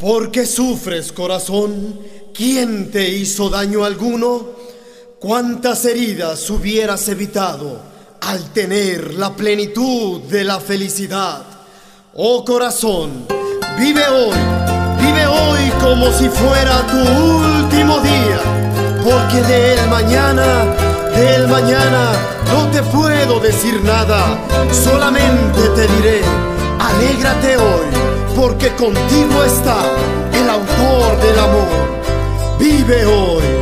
¿Por qué sufres, corazón? ¿Quién te hizo daño alguno? ¿Cuántas heridas hubieras evitado al tener la plenitud de la felicidad? Oh corazón, vive hoy, vive hoy como si fuera tu último día, porque del mañana, del mañana no te puedo decir nada, solamente te diré, alégrate hoy porque contigo está el autor del amor. Vive hoy.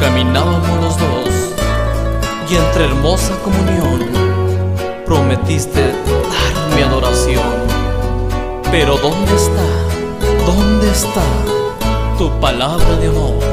Caminábamos los dos, y entre hermosa comunión prometiste dar mi adoración. Pero ¿dónde está, dónde está tu palabra de honor?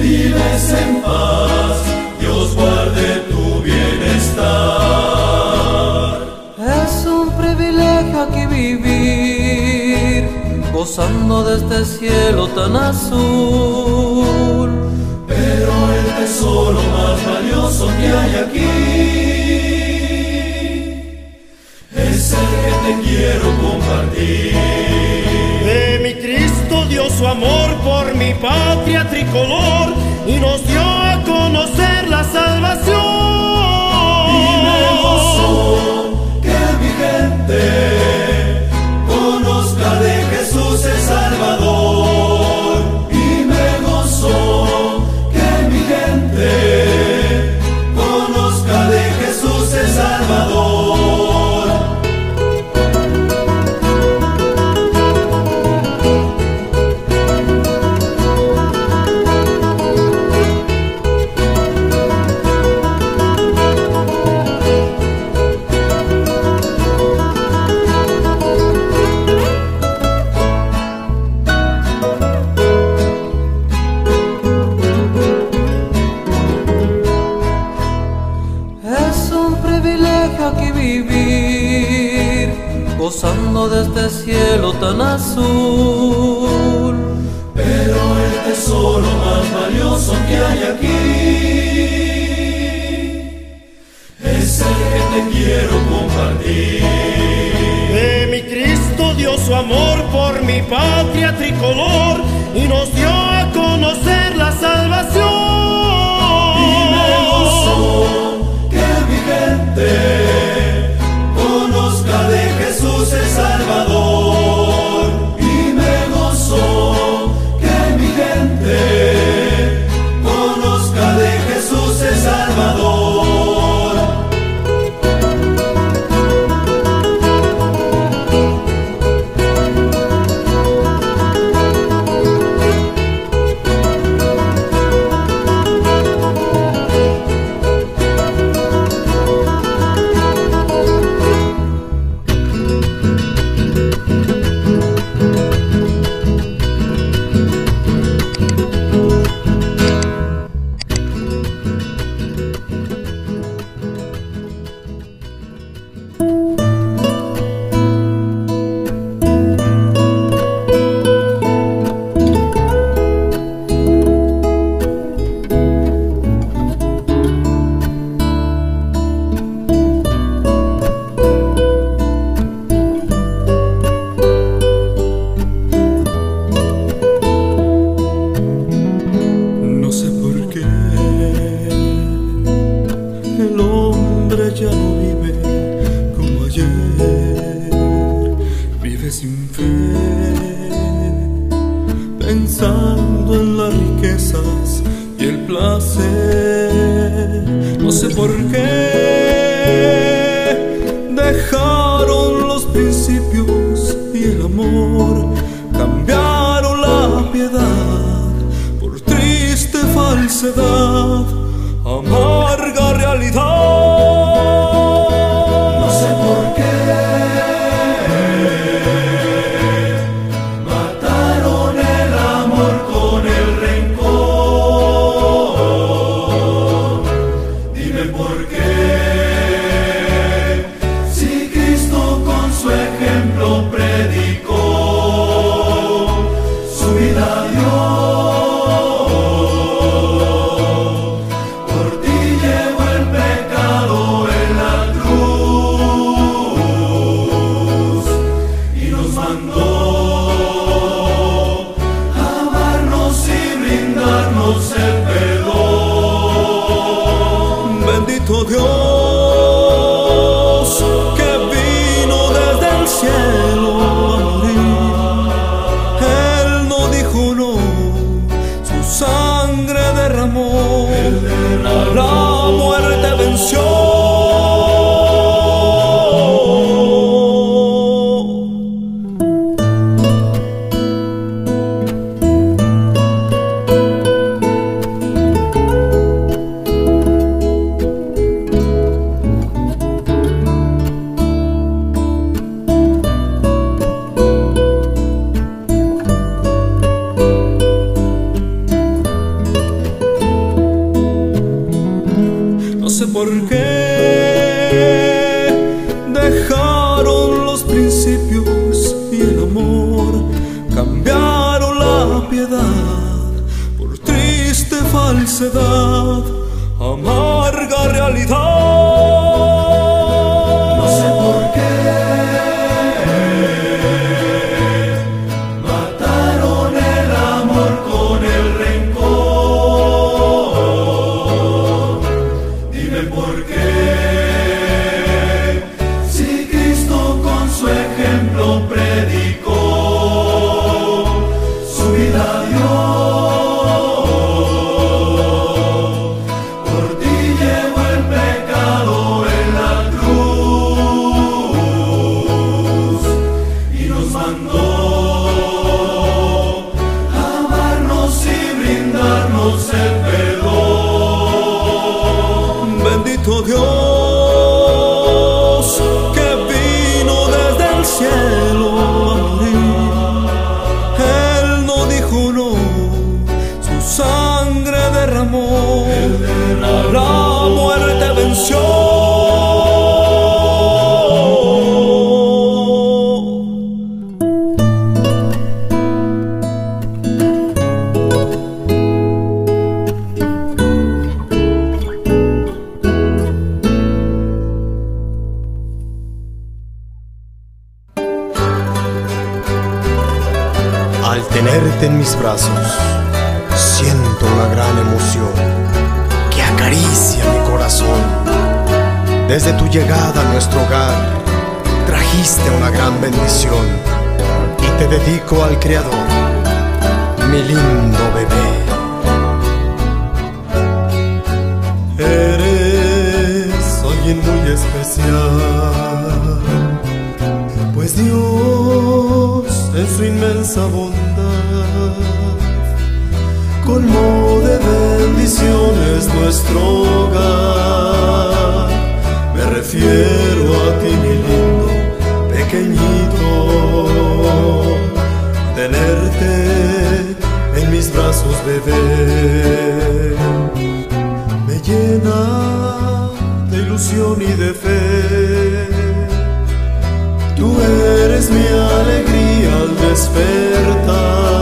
vives en paz, Dios guarde tu bienestar. Es un privilegio aquí vivir, gozando de este cielo tan azul. Pero el tesoro más valioso que hay aquí es el que te quiero compartir su amor por mi patria tricolor y nos dio a conocer la salvación. Que mi gente que acaricia mi corazón. Desde tu llegada a nuestro hogar, trajiste una gran bendición y te dedico al Creador, mi lindo bebé. Eres alguien muy especial, pues Dios en su inmensa bondad colmó de ver es nuestro hogar. Me refiero a ti, mi lindo pequeñito. Tenerte en mis brazos, bebé, me llena de ilusión y de fe. Tú eres mi alegría al despertar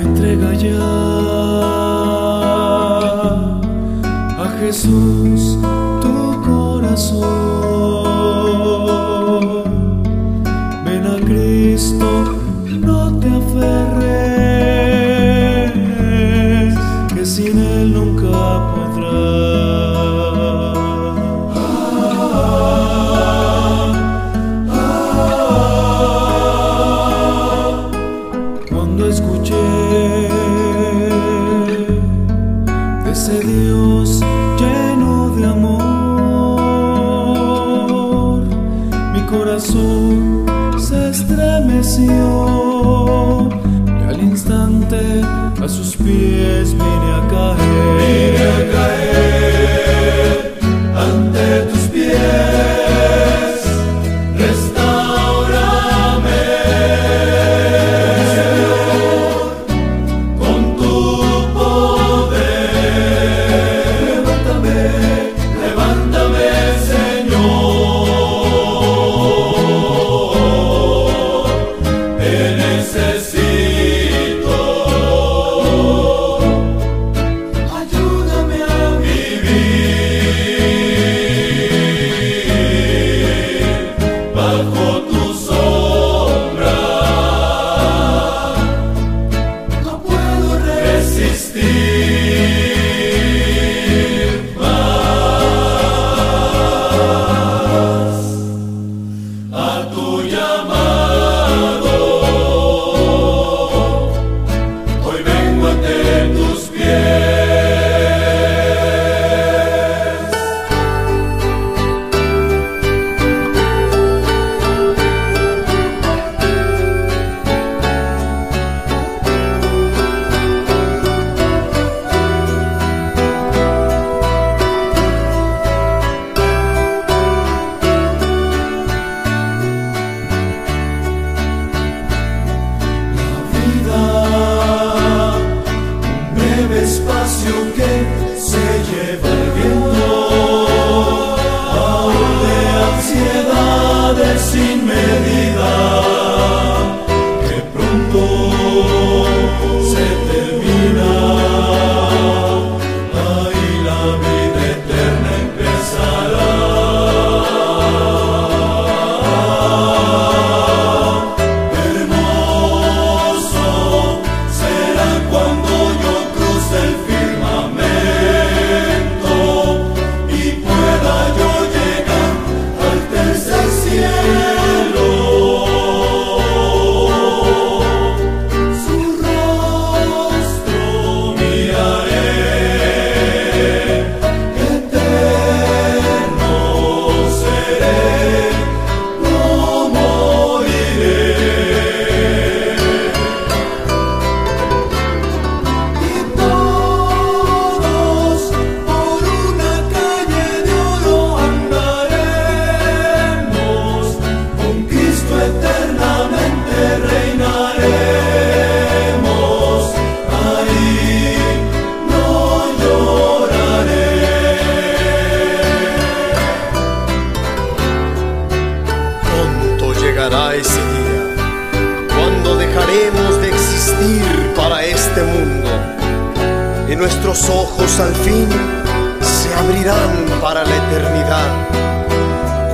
Entrega ya a Jesús tu corazón.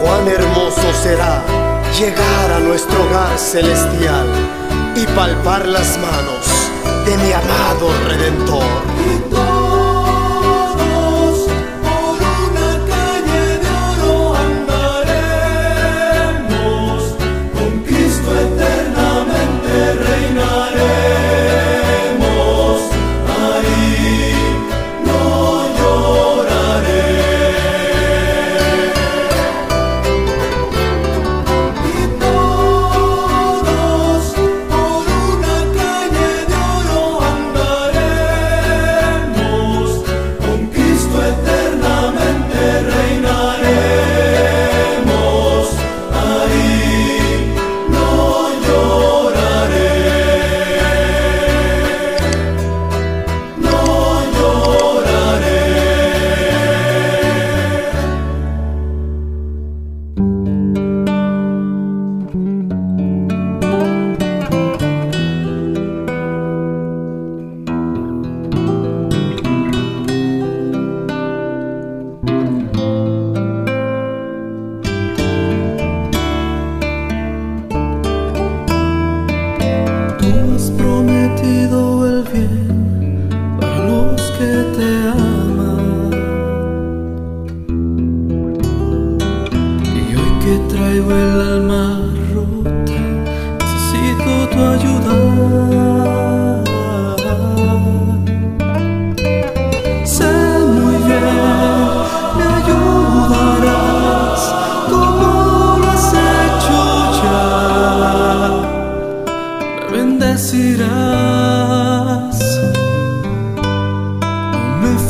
Cuán hermoso será llegar a nuestro hogar celestial y palpar las manos de mi amado Redentor.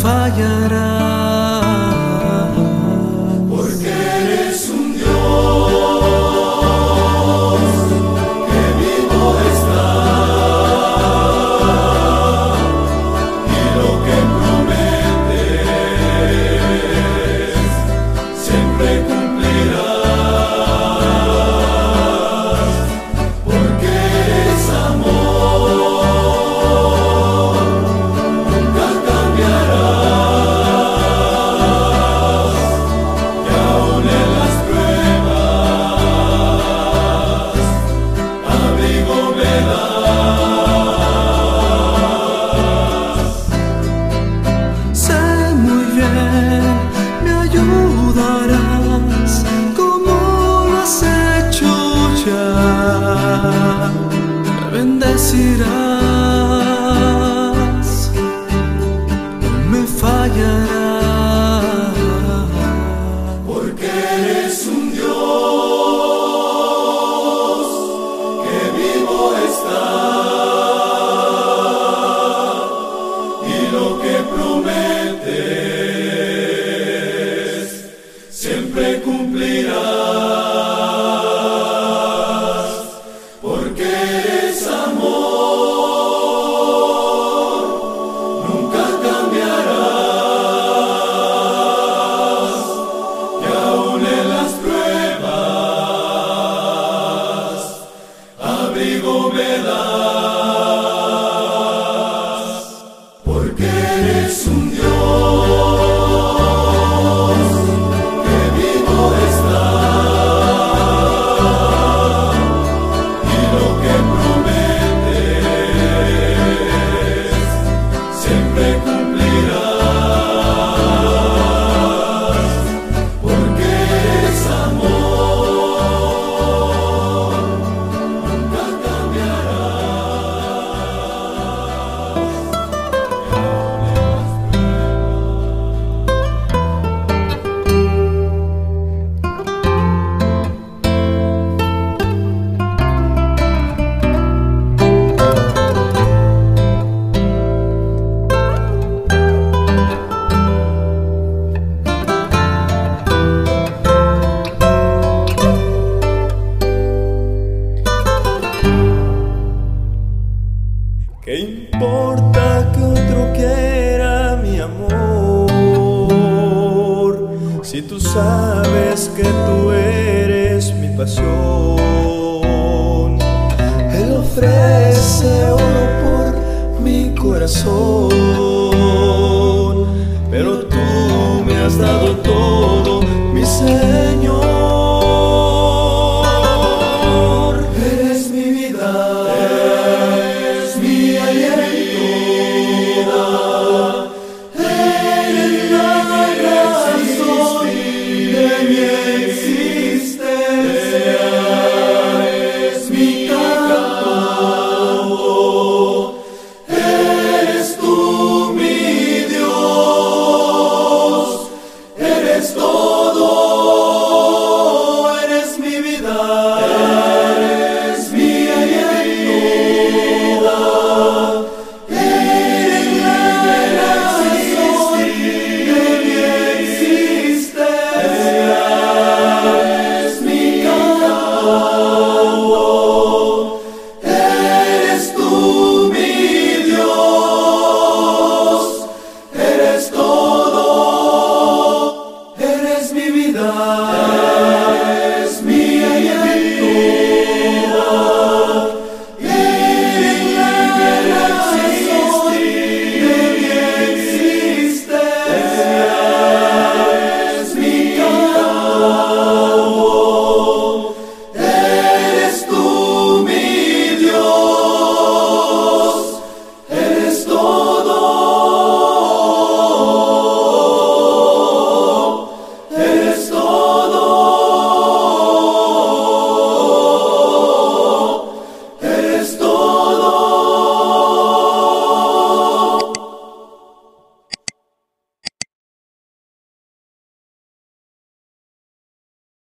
Si ofrece oro por mi corazón, pero